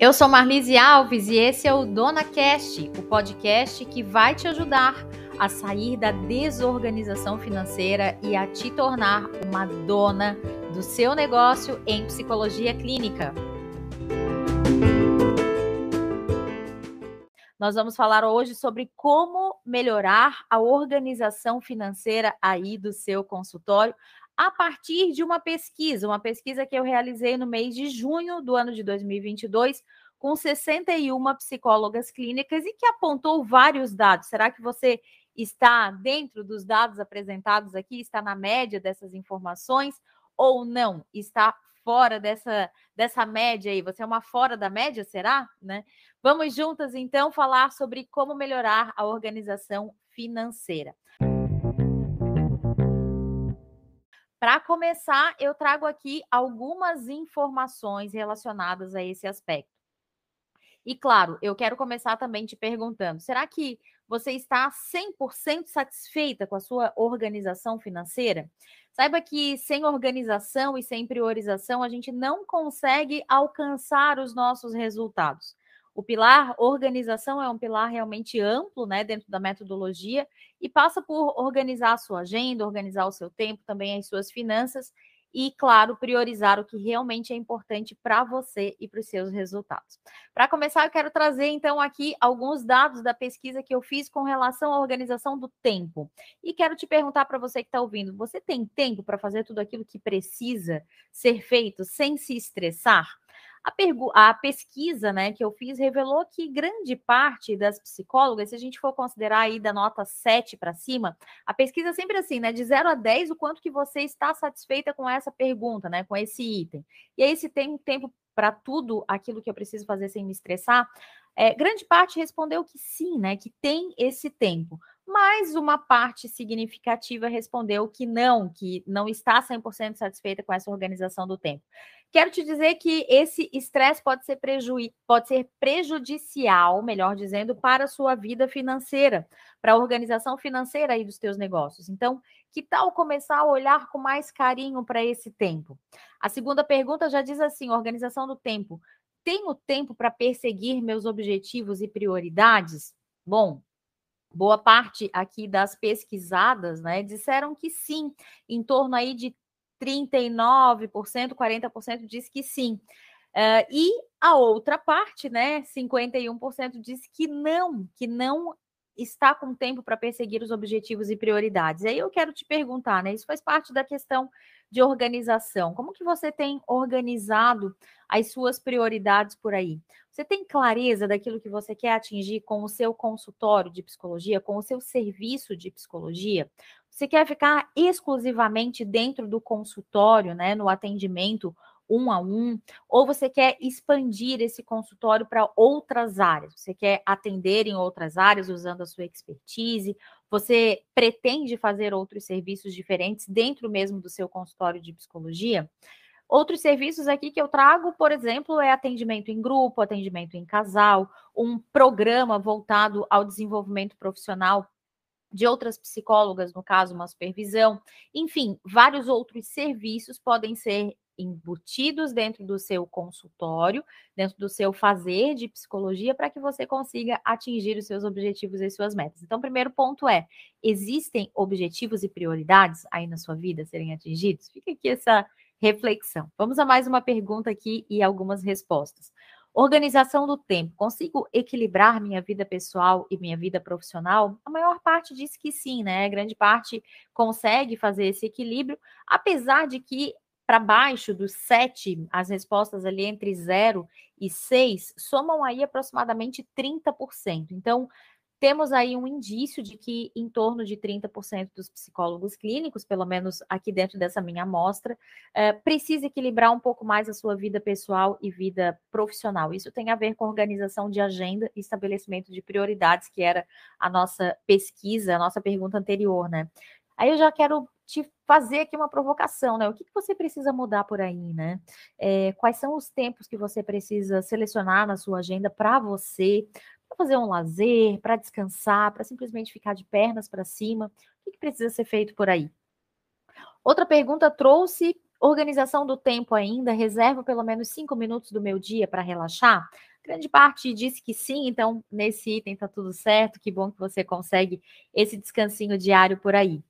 Eu sou Marlise Alves e esse é o Dona Cast, o podcast que vai te ajudar a sair da desorganização financeira e a te tornar uma dona do seu negócio em psicologia clínica. Nós vamos falar hoje sobre como melhorar a organização financeira aí do seu consultório a partir de uma pesquisa, uma pesquisa que eu realizei no mês de junho do ano de 2022 com 61 psicólogas clínicas e que apontou vários dados. Será que você está dentro dos dados apresentados aqui, está na média dessas informações ou não? Está fora dessa, dessa média aí? Você é uma fora da média, será? Né? Vamos juntas então falar sobre como melhorar a organização financeira. Para começar, eu trago aqui algumas informações relacionadas a esse aspecto. E claro, eu quero começar também te perguntando: será que você está 100% satisfeita com a sua organização financeira? Saiba que sem organização e sem priorização, a gente não consegue alcançar os nossos resultados. O pilar organização é um pilar realmente amplo, né, dentro da metodologia e passa por organizar a sua agenda, organizar o seu tempo, também as suas finanças e, claro, priorizar o que realmente é importante para você e para os seus resultados. Para começar, eu quero trazer então aqui alguns dados da pesquisa que eu fiz com relação à organização do tempo. E quero te perguntar para você que está ouvindo: você tem tempo para fazer tudo aquilo que precisa ser feito sem se estressar? A, a, pesquisa né, que eu fiz revelou que grande parte das psicólogas, se a gente for considerar aí da nota 7 para cima, a pesquisa é sempre assim, né? De 0 a 10, o quanto que você está satisfeita com essa pergunta, né? Com esse item. E aí, se tem tempo para tudo aquilo que eu preciso fazer sem me estressar, é, grande parte respondeu que sim, né? Que tem esse tempo mas uma parte significativa respondeu que não, que não está 100% satisfeita com essa organização do tempo. Quero te dizer que esse estresse pode ser, pode ser prejudicial, melhor dizendo, para a sua vida financeira, para a organização financeira aí dos teus negócios. Então, que tal começar a olhar com mais carinho para esse tempo? A segunda pergunta já diz assim: organização do tempo. Tenho tempo para perseguir meus objetivos e prioridades? Bom, boa parte aqui das pesquisadas, né, disseram que sim, em torno aí de 39%, 40% diz que sim. Uh, e a outra parte, né, 51% diz que não, que não está com tempo para perseguir os objetivos e prioridades. Aí eu quero te perguntar, né? Isso faz parte da questão de organização. Como que você tem organizado as suas prioridades por aí? Você tem clareza daquilo que você quer atingir com o seu consultório de psicologia, com o seu serviço de psicologia? Você quer ficar exclusivamente dentro do consultório, né, no atendimento um a um, ou você quer expandir esse consultório para outras áreas, você quer atender em outras áreas usando a sua expertise, você pretende fazer outros serviços diferentes dentro mesmo do seu consultório de psicologia? Outros serviços aqui que eu trago, por exemplo, é atendimento em grupo, atendimento em casal, um programa voltado ao desenvolvimento profissional de outras psicólogas, no caso, uma supervisão. Enfim, vários outros serviços podem ser embutidos dentro do seu consultório, dentro do seu fazer de psicologia, para que você consiga atingir os seus objetivos e suas metas. Então, o primeiro ponto é: existem objetivos e prioridades aí na sua vida serem atingidos? Fica aqui essa reflexão. Vamos a mais uma pergunta aqui e algumas respostas. Organização do tempo. Consigo equilibrar minha vida pessoal e minha vida profissional? A maior parte diz que sim, né? A grande parte consegue fazer esse equilíbrio, apesar de que para baixo dos 7, as respostas ali entre 0 e 6 somam aí aproximadamente 30%. Então, temos aí um indício de que em torno de 30% dos psicólogos clínicos, pelo menos aqui dentro dessa minha amostra, é, precisa equilibrar um pouco mais a sua vida pessoal e vida profissional. Isso tem a ver com organização de agenda e estabelecimento de prioridades, que era a nossa pesquisa, a nossa pergunta anterior, né? Aí eu já quero te fazer aqui uma provocação, né? O que, que você precisa mudar por aí, né? É, quais são os tempos que você precisa selecionar na sua agenda para você, para fazer um lazer, para descansar, para simplesmente ficar de pernas para cima? O que, que precisa ser feito por aí? Outra pergunta trouxe organização do tempo ainda, reservo pelo menos cinco minutos do meu dia para relaxar. Grande parte disse que sim, então nesse item tá tudo certo. Que bom que você consegue esse descansinho diário por aí.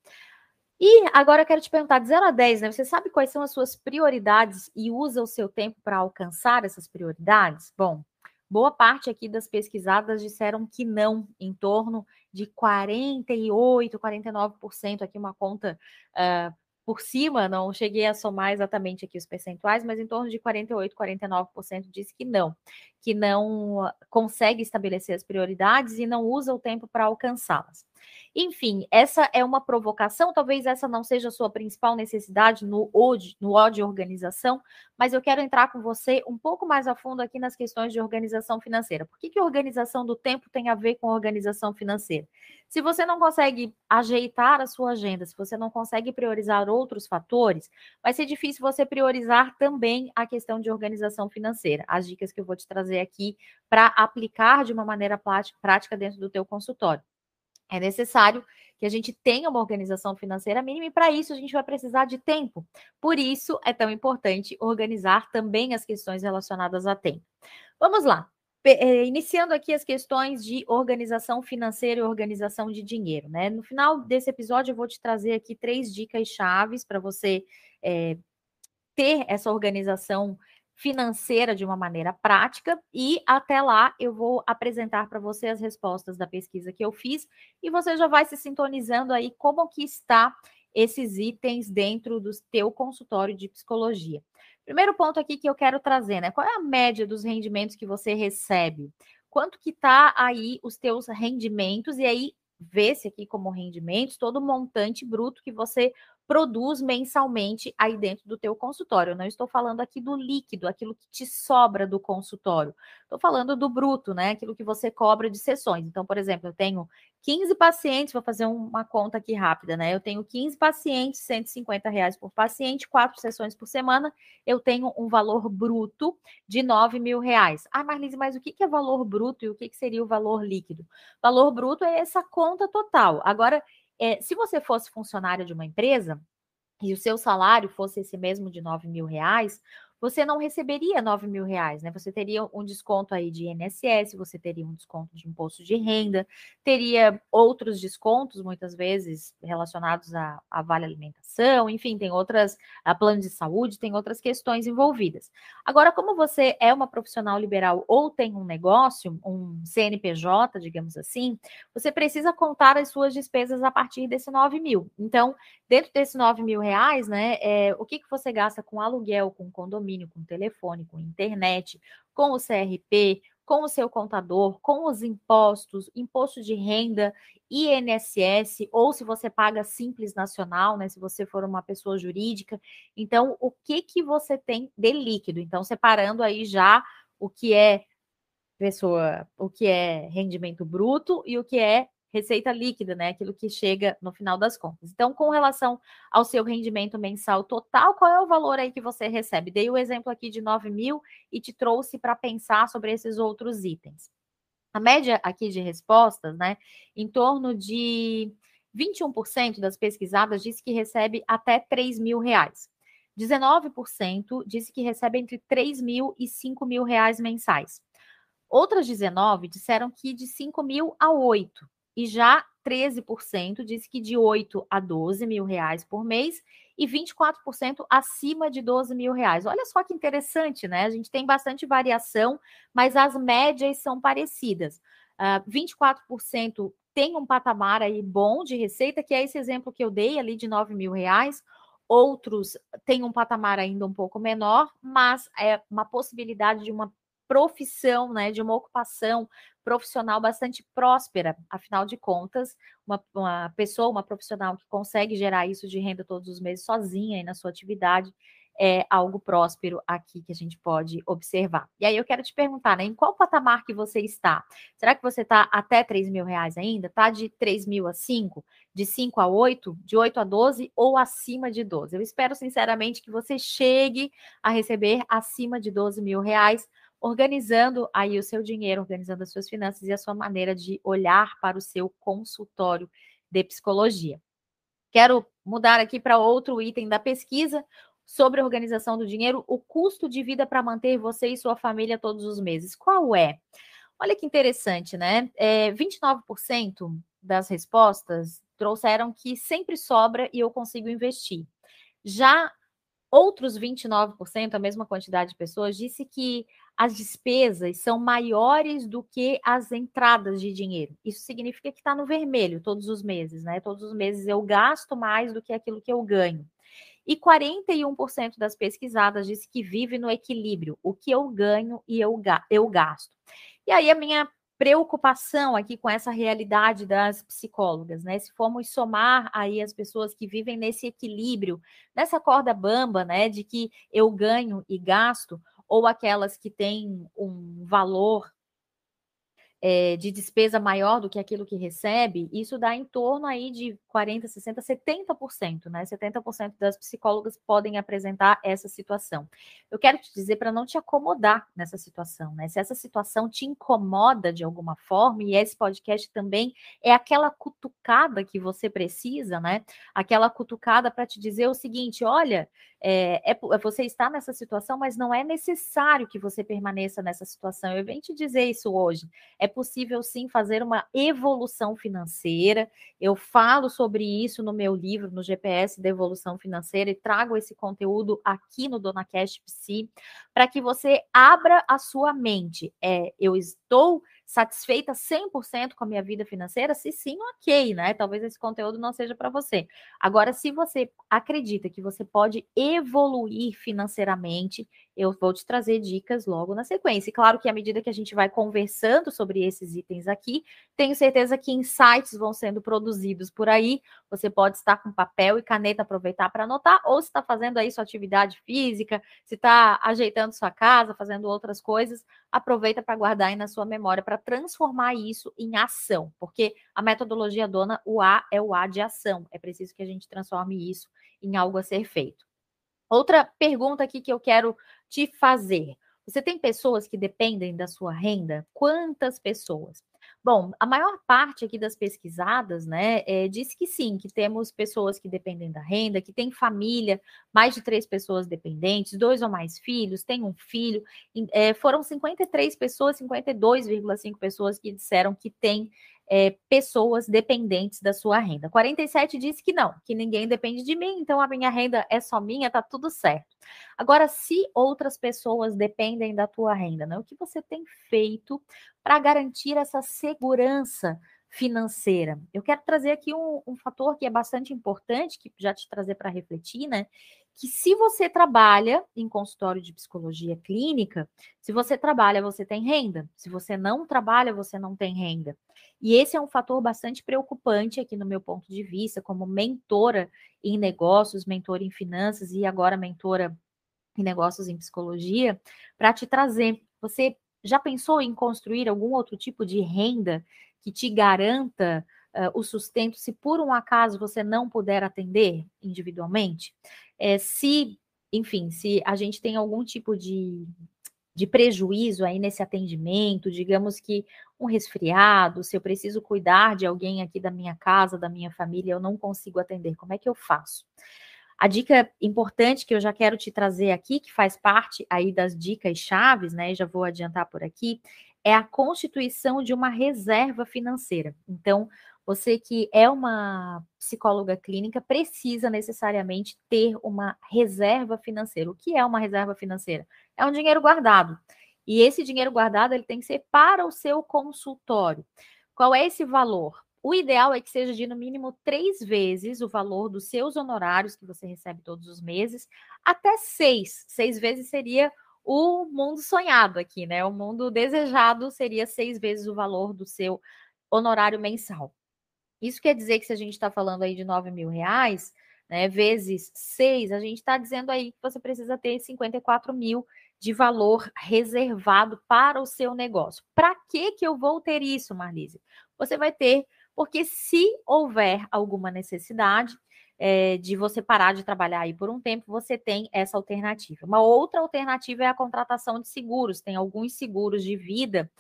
E agora eu quero te perguntar, de 0 a 10, né? Você sabe quais são as suas prioridades e usa o seu tempo para alcançar essas prioridades? Bom, boa parte aqui das pesquisadas disseram que não, em torno de 48, 49%, aqui uma conta uh, por cima, não cheguei a somar exatamente aqui os percentuais, mas em torno de 48, 49% diz que não, que não consegue estabelecer as prioridades e não usa o tempo para alcançá-las. Enfim, essa é uma provocação, talvez essa não seja a sua principal necessidade no OD, no OD organização, mas eu quero entrar com você um pouco mais a fundo aqui nas questões de organização financeira. Por que, que organização do tempo tem a ver com organização financeira? Se você não consegue ajeitar a sua agenda, se você não consegue priorizar outros fatores, vai ser difícil você priorizar também a questão de organização financeira. As dicas que eu vou te trazer aqui para aplicar de uma maneira prática dentro do teu consultório. É necessário que a gente tenha uma organização financeira mínima e para isso a gente vai precisar de tempo. Por isso é tão importante organizar também as questões relacionadas a tempo. Vamos lá. Eh, iniciando aqui as questões de organização financeira e organização de dinheiro, né? No final desse episódio, eu vou te trazer aqui três dicas chaves para você é, ter essa organização financeira de uma maneira prática e até lá eu vou apresentar para você as respostas da pesquisa que eu fiz e você já vai se sintonizando aí como que está esses itens dentro do teu consultório de psicologia. Primeiro ponto aqui que eu quero trazer, né? Qual é a média dos rendimentos que você recebe? Quanto que tá aí os teus rendimentos e aí vê-se aqui como rendimentos todo o montante bruto que você produz mensalmente aí dentro do teu consultório. Eu não estou falando aqui do líquido, aquilo que te sobra do consultório. Estou falando do bruto, né? Aquilo que você cobra de sessões. Então, por exemplo, eu tenho 15 pacientes, vou fazer uma conta aqui rápida, né? Eu tenho 15 pacientes, 150 reais por paciente, quatro sessões por semana, eu tenho um valor bruto de 9 mil reais. Ah, Marlise, mas o que é valor bruto e o que seria o valor líquido? Valor bruto é essa conta total. Agora, é, se você fosse funcionário de uma empresa e o seu salário fosse esse mesmo de 9 mil reais, você não receberia 9 mil reais, né? Você teria um desconto aí de INSS, você teria um desconto de imposto de renda, teria outros descontos, muitas vezes relacionados a, a vale alimentação, enfim, tem outras, a plano de saúde, tem outras questões envolvidas. Agora, como você é uma profissional liberal ou tem um negócio, um CNPJ, digamos assim, você precisa contar as suas despesas a partir desse 9 mil. Então, dentro desses 9 mil reais, né, é, o que, que você gasta com aluguel, com condomínio, condomínio, com telefone, com internet, com o CRP, com o seu contador, com os impostos, imposto de renda, INSS, ou se você paga simples nacional, né, se você for uma pessoa jurídica. Então, o que que você tem de líquido? Então, separando aí já o que é pessoa, o que é rendimento bruto e o que é receita líquida, né? Aquilo que chega no final das contas. Então, com relação ao seu rendimento mensal total, qual é o valor aí que você recebe? Dei o exemplo aqui de 9 mil e te trouxe para pensar sobre esses outros itens. A média aqui de respostas, né? Em torno de 21% das pesquisadas disse que recebe até 3 mil reais. 19% disse que recebe entre 3 mil e 5 mil reais mensais. Outras 19 disseram que de 5 mil a 8 e já 13% disse que de 8 a 12 mil reais por mês e 24% acima de 12 mil reais. Olha só que interessante, né? A gente tem bastante variação, mas as médias são parecidas. Uh, ah, 24% tem um patamar aí bom de receita, que é esse exemplo que eu dei ali de 9 mil reais. Outros têm um patamar ainda um pouco menor, mas é uma possibilidade de uma profissão, né, de uma ocupação profissional bastante próspera. Afinal de contas, uma, uma pessoa, uma profissional que consegue gerar isso de renda todos os meses sozinha aí na sua atividade, é algo próspero aqui que a gente pode observar. E aí eu quero te perguntar, né, em qual patamar que você está? Será que você está até 3 mil reais ainda? Está de 3 mil a 5? De 5 a 8? De 8 a 12? Ou acima de 12? Eu espero sinceramente que você chegue a receber acima de 12 mil reais organizando aí o seu dinheiro, organizando as suas finanças e a sua maneira de olhar para o seu consultório de psicologia. Quero mudar aqui para outro item da pesquisa. sobre organização do dinheiro, o custo de vida para manter você e sua família todos os meses. Qual é? Olha que interessante, né? É, 29% das respostas trouxeram que sempre sobra e eu consigo investir. Já outros 29%, a mesma quantidade de pessoas, disse que as despesas são maiores do que as entradas de dinheiro. Isso significa que está no vermelho todos os meses, né? Todos os meses eu gasto mais do que aquilo que eu ganho. E 41% das pesquisadas disse que vive no equilíbrio, o que eu ganho e eu, eu gasto. E aí a minha preocupação aqui com essa realidade das psicólogas, né? Se formos somar aí as pessoas que vivem nesse equilíbrio, nessa corda bamba, né, de que eu ganho e gasto, ou aquelas que têm um valor é, de despesa maior do que aquilo que recebe, isso dá em torno aí de 40, 60, 70%, né? 70% das psicólogas podem apresentar essa situação. Eu quero te dizer para não te acomodar nessa situação, né? Se essa situação te incomoda de alguma forma, e esse podcast também é aquela cutucada que você precisa, né? Aquela cutucada para te dizer o seguinte: olha, é, é, você está nessa situação, mas não é necessário que você permaneça nessa situação. Eu venho te dizer isso hoje. É possível sim fazer uma evolução financeira. Eu falo sobre isso no meu livro, no GPS da Evolução Financeira, e trago esse conteúdo aqui no Dona Cash Psi, para que você abra a sua mente. É, eu estou satisfeita 100% com a minha vida financeira? Se sim, ok, né? Talvez esse conteúdo não seja para você. Agora, se você acredita que você pode evoluir financeiramente, eu vou te trazer dicas logo na sequência. E claro que à medida que a gente vai conversando sobre esses itens aqui, tenho certeza que insights vão sendo produzidos por aí. Você pode estar com papel e caneta, aproveitar para anotar, ou se está fazendo aí sua atividade física, se está ajeitando sua casa, fazendo outras coisas, aproveita para guardar aí na sua memória para transformar isso em ação, porque a metodologia dona, o A é o A de ação. É preciso que a gente transforme isso em algo a ser feito. Outra pergunta aqui que eu quero te fazer. Você tem pessoas que dependem da sua renda? Quantas pessoas? Bom, a maior parte aqui das pesquisadas, né, é, diz que sim, que temos pessoas que dependem da renda, que tem família, mais de três pessoas dependentes, dois ou mais filhos, tem um filho. É, foram 53 pessoas, 52,5 pessoas que disseram que tem é, pessoas dependentes da sua renda. 47 disse que não, que ninguém depende de mim, então a minha renda é só minha, tá tudo certo. Agora, se outras pessoas dependem da tua renda, né, o que você tem feito para garantir essa segurança financeira? Eu quero trazer aqui um, um fator que é bastante importante, que já te trazer para refletir, né? Que se você trabalha em consultório de psicologia clínica, se você trabalha, você tem renda. Se você não trabalha, você não tem renda. E esse é um fator bastante preocupante aqui no meu ponto de vista, como mentora em negócios, mentora em finanças e agora mentora em negócios em psicologia, para te trazer. Você já pensou em construir algum outro tipo de renda que te garanta uh, o sustento se por um acaso você não puder atender individualmente? É, se, enfim, se a gente tem algum tipo de, de prejuízo aí nesse atendimento, digamos que um resfriado, se eu preciso cuidar de alguém aqui da minha casa, da minha família, eu não consigo atender, como é que eu faço? A dica importante que eu já quero te trazer aqui, que faz parte aí das dicas chaves, né? Já vou adiantar por aqui, é a constituição de uma reserva financeira. Então, você que é uma psicóloga clínica precisa necessariamente ter uma reserva financeira. O que é uma reserva financeira? É um dinheiro guardado. E esse dinheiro guardado ele tem que ser para o seu consultório. Qual é esse valor? O ideal é que seja de no mínimo três vezes o valor dos seus honorários que você recebe todos os meses, até seis. Seis vezes seria o mundo sonhado aqui, né? O mundo desejado seria seis vezes o valor do seu honorário mensal. Isso quer dizer que se a gente está falando aí de 9 mil reais, né, vezes 6, a gente está dizendo aí que você precisa ter 54 mil de valor reservado para o seu negócio. Para que que eu vou ter isso, Marlise? Você vai ter, porque se houver alguma necessidade é, de você parar de trabalhar aí por um tempo, você tem essa alternativa. Uma outra alternativa é a contratação de seguros. Tem alguns seguros de vida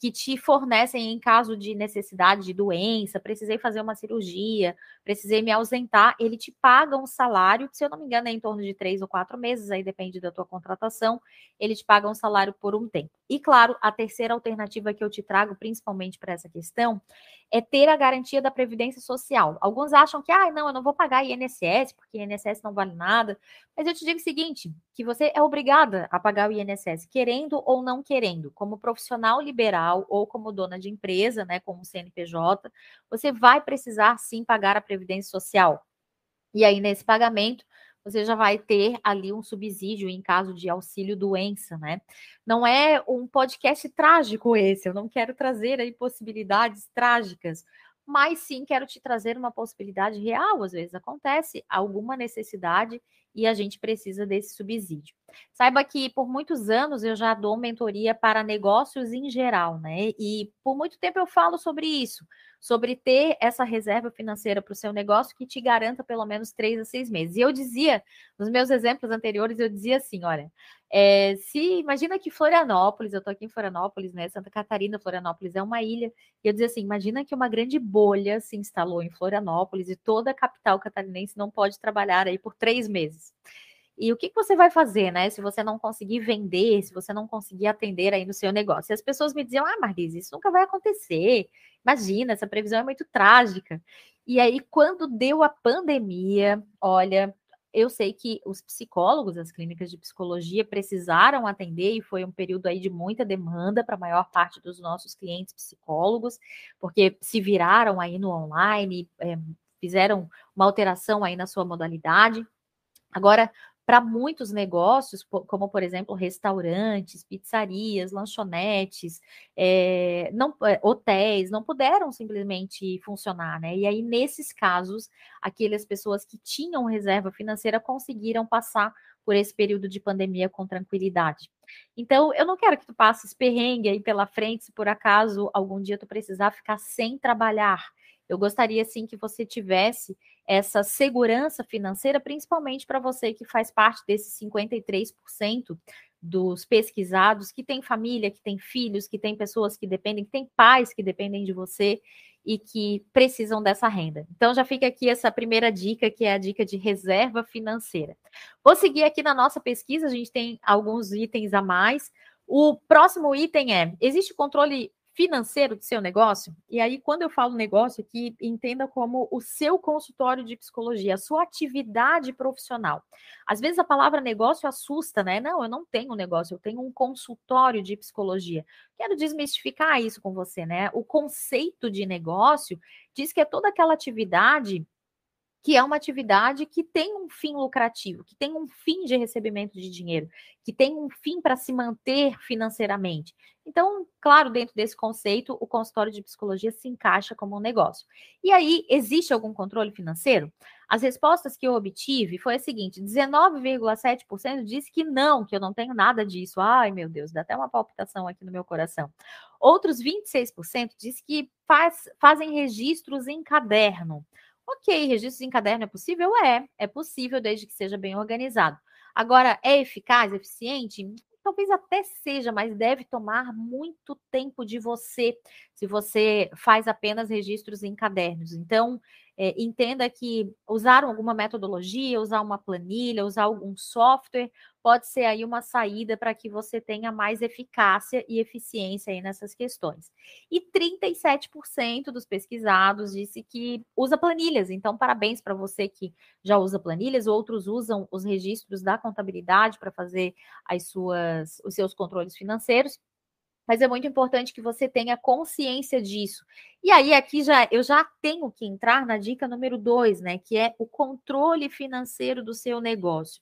que te fornecem em caso de necessidade de doença, precisei fazer uma cirurgia, precisei me ausentar, ele te paga um salário, se eu não me engano é em torno de três ou quatro meses, aí depende da tua contratação, ele te paga um salário por um tempo. E claro, a terceira alternativa que eu te trago, principalmente para essa questão, é ter a garantia da Previdência Social. Alguns acham que, ah, não, eu não vou pagar INSS, porque INSS não vale nada. Mas eu te digo o seguinte: que você é obrigada a pagar o INSS, querendo ou não querendo, como profissional liberal ou como dona de empresa, né, como CNPJ, você vai precisar sim pagar a Previdência Social. E aí, nesse pagamento, você já vai ter ali um subsídio em caso de auxílio doença, né? Não é um podcast trágico esse, eu não quero trazer aí possibilidades trágicas, mas sim quero te trazer uma possibilidade real, às vezes acontece alguma necessidade e a gente precisa desse subsídio. Saiba que por muitos anos eu já dou mentoria para negócios em geral, né? E por muito tempo eu falo sobre isso sobre ter essa reserva financeira para o seu negócio que te garanta pelo menos três a seis meses. E eu dizia, nos meus exemplos anteriores, eu dizia assim: olha, é, se imagina que Florianópolis, eu estou aqui em Florianópolis, né? Santa Catarina, Florianópolis é uma ilha, e eu dizia assim: imagina que uma grande bolha se instalou em Florianópolis e toda a capital catarinense não pode trabalhar aí por três meses. E o que, que você vai fazer, né? Se você não conseguir vender, se você não conseguir atender aí no seu negócio. E as pessoas me diziam, ah, Marlise, isso nunca vai acontecer. Imagina, essa previsão é muito trágica. E aí, quando deu a pandemia, olha, eu sei que os psicólogos, as clínicas de psicologia precisaram atender e foi um período aí de muita demanda para a maior parte dos nossos clientes psicólogos, porque se viraram aí no online, é, fizeram uma alteração aí na sua modalidade. Agora, para muitos negócios, como por exemplo restaurantes, pizzarias, lanchonetes, é, não, é, hotéis, não puderam simplesmente funcionar, né? E aí, nesses casos, aquelas pessoas que tinham reserva financeira conseguiram passar por esse período de pandemia com tranquilidade. Então, eu não quero que tu passes perrengue aí pela frente, se por acaso algum dia tu precisar ficar sem trabalhar. Eu gostaria sim que você tivesse essa segurança financeira, principalmente para você que faz parte desses 53% dos pesquisados que tem família, que tem filhos, que tem pessoas que dependem, que tem pais que dependem de você e que precisam dessa renda. Então já fica aqui essa primeira dica, que é a dica de reserva financeira. Vou seguir aqui na nossa pesquisa, a gente tem alguns itens a mais. O próximo item é: existe controle financeiro do seu negócio. E aí, quando eu falo negócio aqui, entenda como o seu consultório de psicologia, a sua atividade profissional. Às vezes a palavra negócio assusta, né? Não, eu não tenho negócio, eu tenho um consultório de psicologia. Quero desmistificar isso com você, né? O conceito de negócio diz que é toda aquela atividade que é uma atividade que tem um fim lucrativo, que tem um fim de recebimento de dinheiro, que tem um fim para se manter financeiramente. Então, claro, dentro desse conceito, o consultório de psicologia se encaixa como um negócio. E aí, existe algum controle financeiro? As respostas que eu obtive foi a seguinte: 19,7% disse que não, que eu não tenho nada disso. Ai, meu Deus, dá até uma palpitação aqui no meu coração. Outros 26% disse que faz, fazem registros em caderno. Ok, registros em caderno é possível? É, é possível desde que seja bem organizado. Agora, é eficaz, eficiente? Talvez até seja, mas deve tomar muito tempo de você se você faz apenas registros em cadernos. Então, é, entenda que usar alguma metodologia, usar uma planilha, usar algum software, pode ser aí uma saída para que você tenha mais eficácia e eficiência aí nessas questões. E 37% dos pesquisados disse que usa planilhas. Então, parabéns para você que já usa planilhas, outros usam os registros da contabilidade para fazer as suas, os seus controles financeiros mas é muito importante que você tenha consciência disso. E aí, aqui já eu já tenho que entrar na dica número dois, né? Que é o controle financeiro do seu negócio.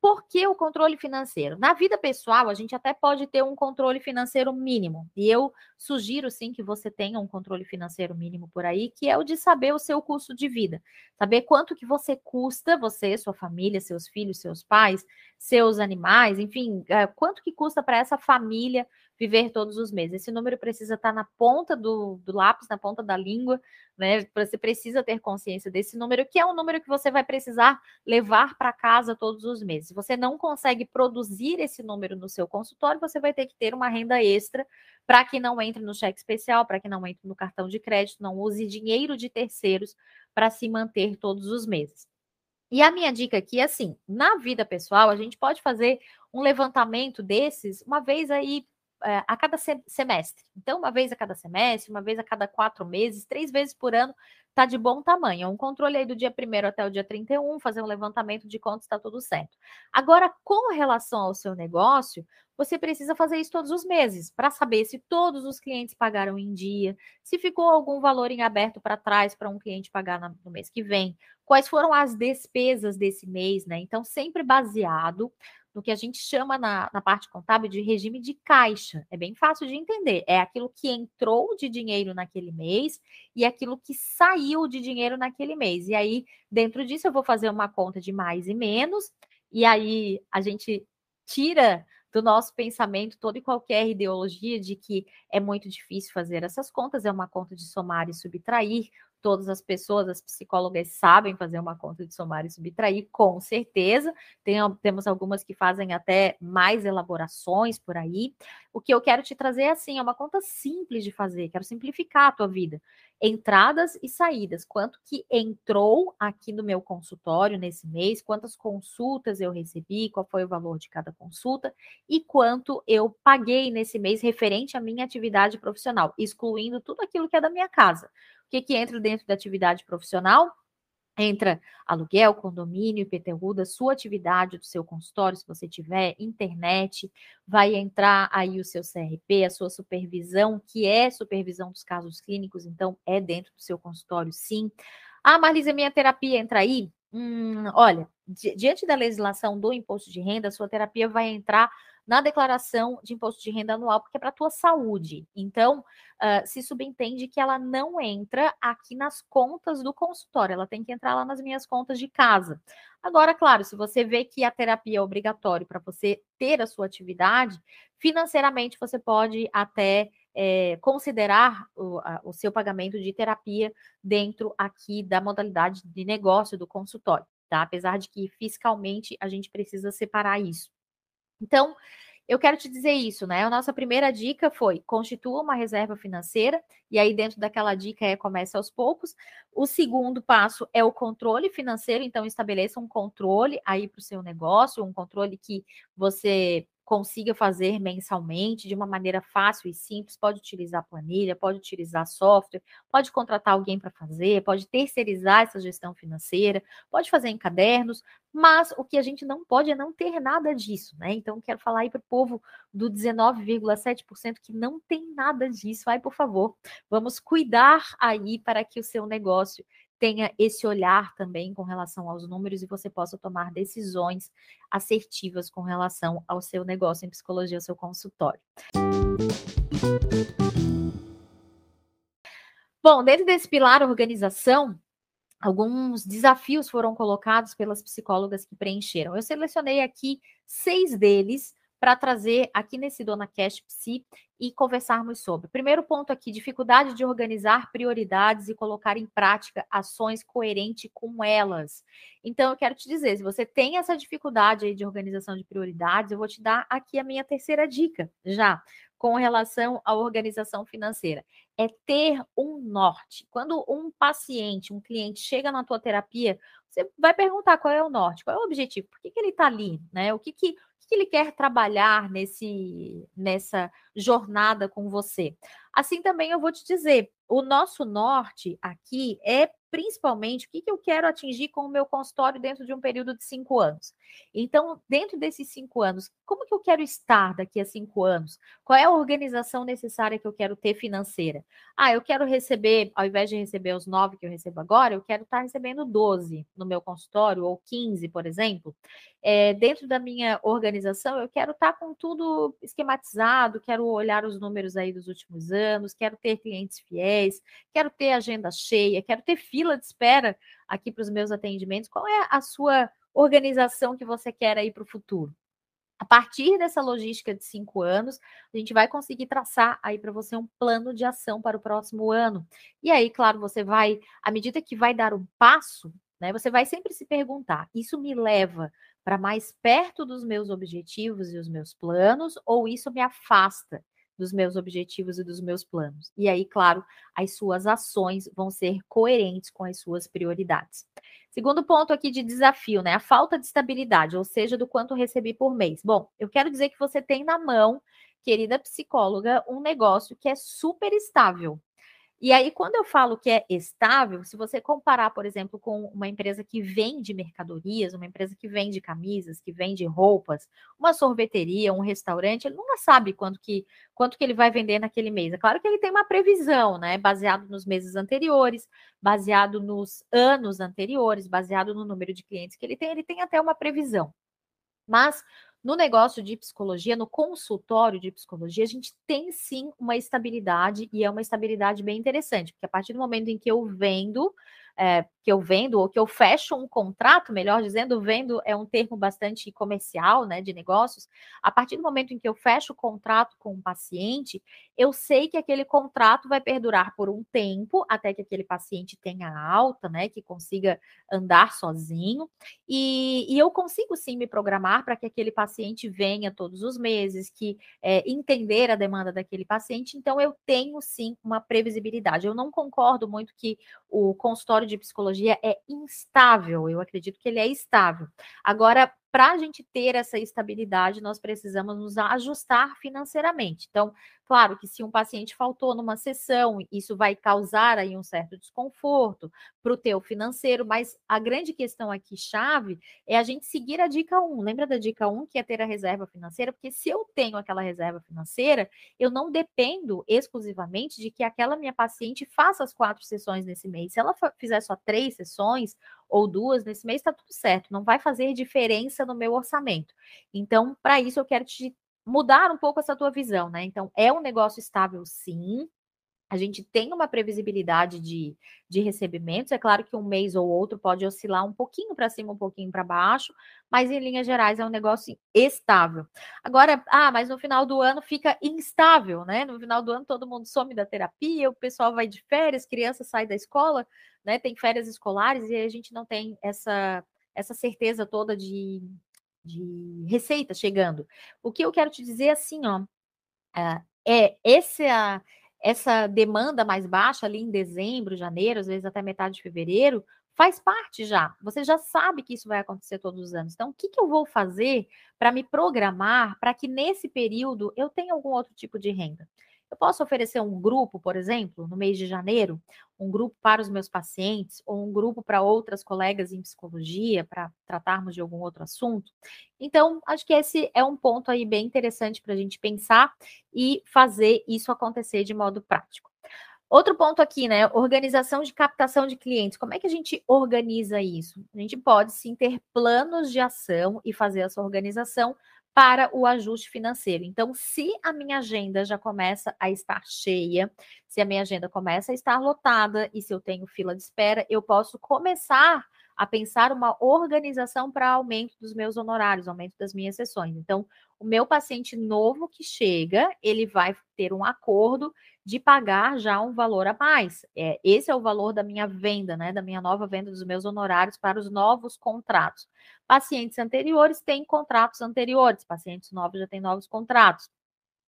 Por que o controle financeiro? Na vida pessoal, a gente até pode ter um controle financeiro mínimo. E eu sugiro sim que você tenha um controle financeiro mínimo por aí, que é o de saber o seu custo de vida. Saber quanto que você custa, você, sua família, seus filhos, seus pais, seus animais, enfim, eh, quanto que custa para essa família viver todos os meses. Esse número precisa estar na ponta do, do lápis, na ponta da língua, né? Você precisa ter consciência desse número, que é um número que você vai precisar levar para casa todos os meses. Se você não consegue produzir esse número no seu consultório, você vai ter que ter uma renda extra para que não entre no cheque especial, para que não entre no cartão de crédito, não use dinheiro de terceiros para se manter todos os meses. E a minha dica aqui é assim: na vida pessoal, a gente pode fazer um levantamento desses uma vez aí a cada semestre. Então, uma vez a cada semestre, uma vez a cada quatro meses, três vezes por ano, está de bom tamanho. É um controle aí do dia 1 até o dia 31, fazer um levantamento de contas, está tudo certo. Agora, com relação ao seu negócio, você precisa fazer isso todos os meses para saber se todos os clientes pagaram em dia, se ficou algum valor em aberto para trás para um cliente pagar no mês que vem, quais foram as despesas desse mês, né? Então, sempre baseado no que a gente chama na, na parte contábil de regime de caixa. É bem fácil de entender. É aquilo que entrou de dinheiro naquele mês e aquilo que saiu de dinheiro naquele mês. E aí, dentro disso, eu vou fazer uma conta de mais e menos, e aí a gente tira do nosso pensamento toda e qualquer ideologia de que é muito difícil fazer essas contas, é uma conta de somar e subtrair, todas as pessoas, as psicólogas sabem fazer uma conta de somar e subtrair, com certeza. Tem, temos algumas que fazem até mais elaborações por aí. O que eu quero te trazer é assim, é uma conta simples de fazer, quero simplificar a tua vida. Entradas e saídas, quanto que entrou aqui no meu consultório nesse mês, quantas consultas eu recebi, qual foi o valor de cada consulta e quanto eu paguei nesse mês referente à minha atividade profissional, excluindo tudo aquilo que é da minha casa. O que, que entra dentro da atividade profissional? Entra aluguel, condomínio, IPTU da sua atividade, do seu consultório, se você tiver internet, vai entrar aí o seu CRP, a sua supervisão, que é supervisão dos casos clínicos, então é dentro do seu consultório, sim. Ah, Marlisa, minha terapia entra aí? Hum, olha, di diante da legislação do imposto de renda, a sua terapia vai entrar na declaração de imposto de renda anual, porque é para a tua saúde. Então, uh, se subentende que ela não entra aqui nas contas do consultório, ela tem que entrar lá nas minhas contas de casa. Agora, claro, se você vê que a terapia é obrigatória para você ter a sua atividade, financeiramente você pode até é, considerar o, a, o seu pagamento de terapia dentro aqui da modalidade de negócio do consultório, tá? Apesar de que fiscalmente a gente precisa separar isso. Então, eu quero te dizer isso, né? A nossa primeira dica foi constitua uma reserva financeira, e aí dentro daquela dica é comece aos poucos. O segundo passo é o controle financeiro, então estabeleça um controle aí para o seu negócio, um controle que você consiga fazer mensalmente de uma maneira fácil e simples. Pode utilizar planilha, pode utilizar software, pode contratar alguém para fazer, pode terceirizar essa gestão financeira, pode fazer em cadernos, mas o que a gente não pode é não ter nada disso, né? Então, quero falar aí para o povo do 19,7% que não tem nada disso. Ai, por favor, vamos cuidar aí para que o seu negócio tenha esse olhar também com relação aos números e você possa tomar decisões assertivas com relação ao seu negócio em psicologia, ao seu consultório. Bom, dentro desse pilar organização, alguns desafios foram colocados pelas psicólogas que preencheram. Eu selecionei aqui seis deles para trazer aqui nesse Dona Cash Psi e conversarmos sobre. Primeiro ponto aqui, dificuldade de organizar prioridades e colocar em prática ações coerentes com elas. Então, eu quero te dizer, se você tem essa dificuldade aí de organização de prioridades, eu vou te dar aqui a minha terceira dica, já, com relação à organização financeira. É ter um norte. Quando um paciente, um cliente chega na tua terapia, você vai perguntar qual é o norte, qual é o objetivo, por que, que ele está ali, né? O que, que que ele quer trabalhar nesse, nessa jornada com você. Assim também eu vou te dizer, o nosso norte aqui é principalmente o que, que eu quero atingir com o meu consultório dentro de um período de cinco anos. Então, dentro desses cinco anos, como que eu quero estar daqui a cinco anos? Qual é a organização necessária que eu quero ter financeira? Ah, eu quero receber, ao invés de receber os nove que eu recebo agora, eu quero estar recebendo 12 no meu consultório, ou 15, por exemplo. É, dentro da minha organização, eu quero estar com tudo esquematizado, quero olhar os números aí dos últimos anos, quero ter clientes fiéis, quero ter agenda cheia, quero ter fila de espera aqui para os meus atendimentos. Qual é a sua organização que você quer aí para o futuro? A partir dessa logística de cinco anos, a gente vai conseguir traçar aí para você um plano de ação para o próximo ano. E aí, claro, você vai, à medida que vai dar um passo, né, você vai sempre se perguntar: isso me leva para mais perto dos meus objetivos e os meus planos, ou isso me afasta dos meus objetivos e dos meus planos? E aí, claro, as suas ações vão ser coerentes com as suas prioridades. Segundo ponto aqui de desafio, né? A falta de estabilidade, ou seja, do quanto recebi por mês. Bom, eu quero dizer que você tem na mão, querida psicóloga, um negócio que é super estável. E aí, quando eu falo que é estável, se você comparar, por exemplo, com uma empresa que vende mercadorias, uma empresa que vende camisas, que vende roupas, uma sorveteria, um restaurante, ele nunca sabe quanto que, quanto que ele vai vender naquele mês. É claro que ele tem uma previsão, né? Baseado nos meses anteriores, baseado nos anos anteriores, baseado no número de clientes que ele tem, ele tem até uma previsão. Mas no negócio de psicologia, no consultório de psicologia, a gente tem sim uma estabilidade e é uma estabilidade bem interessante, porque a partir do momento em que eu vendo é, que eu vendo, ou que eu fecho um contrato, melhor dizendo, vendo é um termo bastante comercial, né, de negócios. A partir do momento em que eu fecho o contrato com um paciente, eu sei que aquele contrato vai perdurar por um tempo, até que aquele paciente tenha alta, né, que consiga andar sozinho, e, e eu consigo sim me programar para que aquele paciente venha todos os meses, que é, entender a demanda daquele paciente, então eu tenho sim uma previsibilidade. Eu não concordo muito que o consultório de psicologia é instável, eu acredito que ele é estável. Agora, para a gente ter essa estabilidade, nós precisamos nos ajustar financeiramente. Então, claro que se um paciente faltou numa sessão, isso vai causar aí um certo desconforto para o teu financeiro, mas a grande questão aqui, chave, é a gente seguir a dica 1. Lembra da dica 1, que é ter a reserva financeira? Porque se eu tenho aquela reserva financeira, eu não dependo exclusivamente de que aquela minha paciente faça as quatro sessões nesse mês. Se ela fizer só três sessões ou duas nesse mês, está tudo certo. Não vai fazer diferença no meu orçamento. Então, para isso, eu quero te mudar um pouco essa tua visão, né? Então, é um negócio estável, sim. A gente tem uma previsibilidade de, de recebimentos. É claro que um mês ou outro pode oscilar um pouquinho para cima, um pouquinho para baixo, mas em linhas gerais é um negócio estável. Agora, ah, mas no final do ano fica instável, né? No final do ano todo mundo some da terapia, o pessoal vai de férias, criança sai da escola, né? Tem férias escolares e a gente não tem essa, essa certeza toda de, de receita chegando. O que eu quero te dizer assim, ó, é, é essa essa demanda mais baixa ali em dezembro, janeiro, às vezes até metade de fevereiro, faz parte já. Você já sabe que isso vai acontecer todos os anos. Então, o que, que eu vou fazer para me programar para que nesse período eu tenha algum outro tipo de renda? Eu posso oferecer um grupo, por exemplo, no mês de janeiro, um grupo para os meus pacientes, ou um grupo para outras colegas em psicologia, para tratarmos de algum outro assunto. Então, acho que esse é um ponto aí bem interessante para a gente pensar e fazer isso acontecer de modo prático. Outro ponto aqui, né? Organização de captação de clientes. Como é que a gente organiza isso? A gente pode sim ter planos de ação e fazer essa organização para o ajuste financeiro. Então, se a minha agenda já começa a estar cheia, se a minha agenda começa a estar lotada e se eu tenho fila de espera, eu posso começar a pensar uma organização para aumento dos meus honorários, aumento das minhas sessões. Então, o meu paciente novo que chega, ele vai ter um acordo de pagar já um valor a mais. É, esse é o valor da minha venda, né? Da minha nova venda dos meus honorários para os novos contratos. Pacientes anteriores têm contratos anteriores, pacientes novos já têm novos contratos.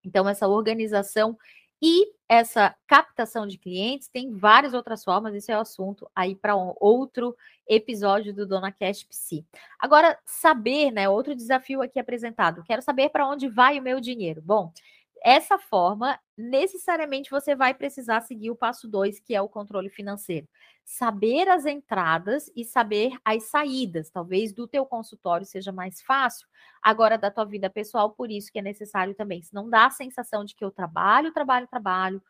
Então, essa organização e essa captação de clientes tem várias outras formas, isso é o assunto aí para um outro episódio do Dona Cash Psi. Agora, saber, né, outro desafio aqui apresentado, quero saber para onde vai o meu dinheiro. Bom, essa forma, necessariamente você vai precisar seguir o passo 2, que é o controle financeiro. Saber as entradas e saber as saídas. Talvez do teu consultório seja mais fácil, agora da tua vida pessoal, por isso que é necessário também. Se não dá a sensação de que eu trabalho, trabalho, trabalho,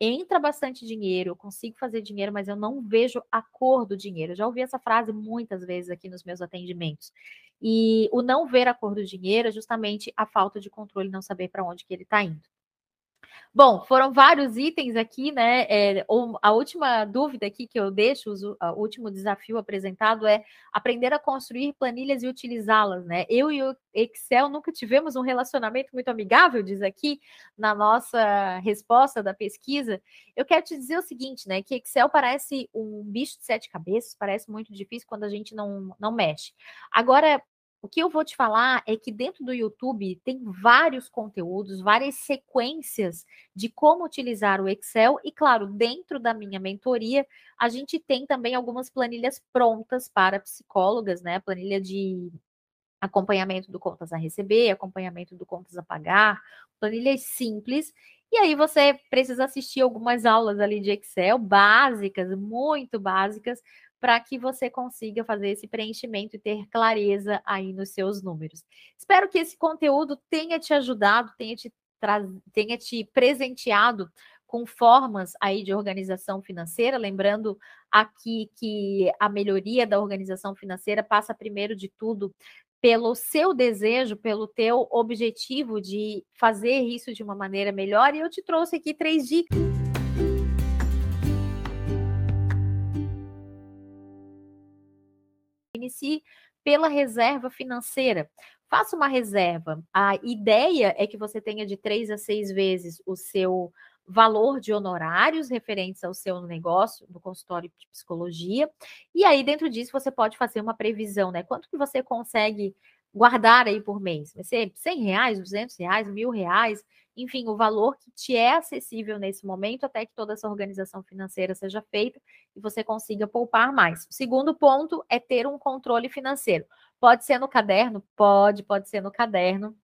entra bastante dinheiro, eu consigo fazer dinheiro, mas eu não vejo a cor do dinheiro. Eu já ouvi essa frase muitas vezes aqui nos meus atendimentos. E o não ver a cor do dinheiro é justamente a falta de controle, não saber para onde que ele está indo. Bom, foram vários itens aqui, né? É, a última dúvida aqui que eu deixo, o último desafio apresentado é aprender a construir planilhas e utilizá-las, né? Eu e o Excel nunca tivemos um relacionamento muito amigável, diz aqui na nossa resposta da pesquisa. Eu quero te dizer o seguinte, né? Que Excel parece um bicho de sete cabeças, parece muito difícil quando a gente não, não mexe. Agora, o que eu vou te falar é que dentro do YouTube tem vários conteúdos, várias sequências de como utilizar o Excel e, claro, dentro da minha mentoria, a gente tem também algumas planilhas prontas para psicólogas, né? Planilha de acompanhamento do contas a receber, acompanhamento do contas a pagar, planilhas simples. E aí você precisa assistir algumas aulas ali de Excel básicas, muito básicas, para que você consiga fazer esse preenchimento e ter clareza aí nos seus números. Espero que esse conteúdo tenha te ajudado, tenha te, tenha te presenteado com formas aí de organização financeira, lembrando aqui que a melhoria da organização financeira passa primeiro de tudo pelo seu desejo, pelo teu objetivo de fazer isso de uma maneira melhor, e eu te trouxe aqui três dicas. inicie pela reserva financeira. Faça uma reserva. A ideia é que você tenha de três a seis vezes o seu valor de honorários referentes ao seu negócio no consultório de psicologia. E aí, dentro disso, você pode fazer uma previsão, né? Quanto que você consegue guardar aí por mês? Vai ser 100 reais, 200 reais, mil reais? enfim, o valor que te é acessível nesse momento até que toda essa organização financeira seja feita e você consiga poupar mais. O segundo ponto é ter um controle financeiro. Pode ser no caderno? Pode, pode ser no caderno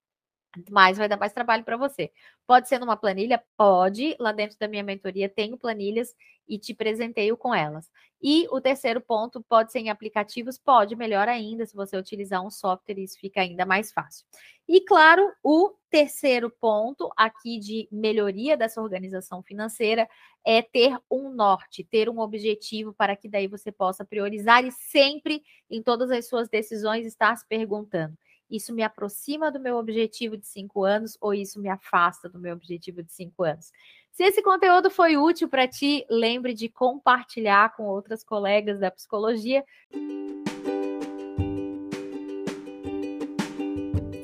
mas vai dar mais trabalho para você. Pode ser numa planilha? Pode. Lá dentro da minha mentoria tenho planilhas e te presenteio com elas. E o terceiro ponto pode ser em aplicativos? Pode, melhor ainda, se você utilizar um software, isso fica ainda mais fácil. E claro, o terceiro ponto aqui de melhoria dessa organização financeira é ter um norte, ter um objetivo para que daí você possa priorizar e sempre em todas as suas decisões estar se perguntando isso me aproxima do meu objetivo de cinco anos ou isso me afasta do meu objetivo de cinco anos. Se esse conteúdo foi útil para ti, lembre de compartilhar com outras colegas da psicologia.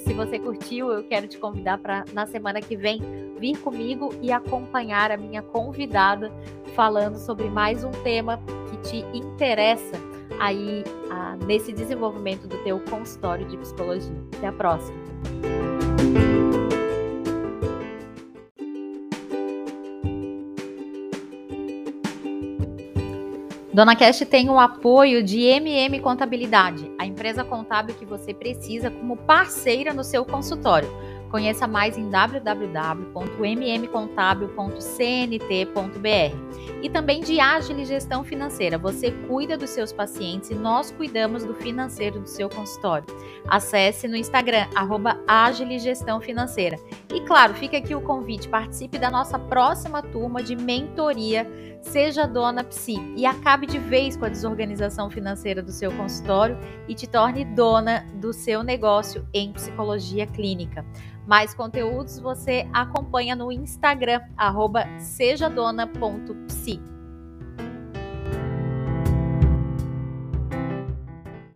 Se você curtiu, eu quero te convidar para na semana que vem vir comigo e acompanhar a minha convidada falando sobre mais um tema que te interessa aí ah, nesse desenvolvimento do teu consultório de psicologia. Até a próxima. Dona Cash tem o apoio de MM Contabilidade, a empresa contábil que você precisa como parceira no seu consultório. Conheça mais em www.mmcontábil.cnt.br. E também de Agile Gestão Financeira. Você cuida dos seus pacientes e nós cuidamos do financeiro do seu consultório. Acesse no Instagram, arroba Financeira. E claro, fica aqui o convite, participe da nossa próxima turma de mentoria Seja Dona Psi e acabe de vez com a desorganização financeira do seu consultório e te torne dona do seu negócio em psicologia clínica. Mais conteúdos você acompanha no Instagram, arroba sejadona.psi.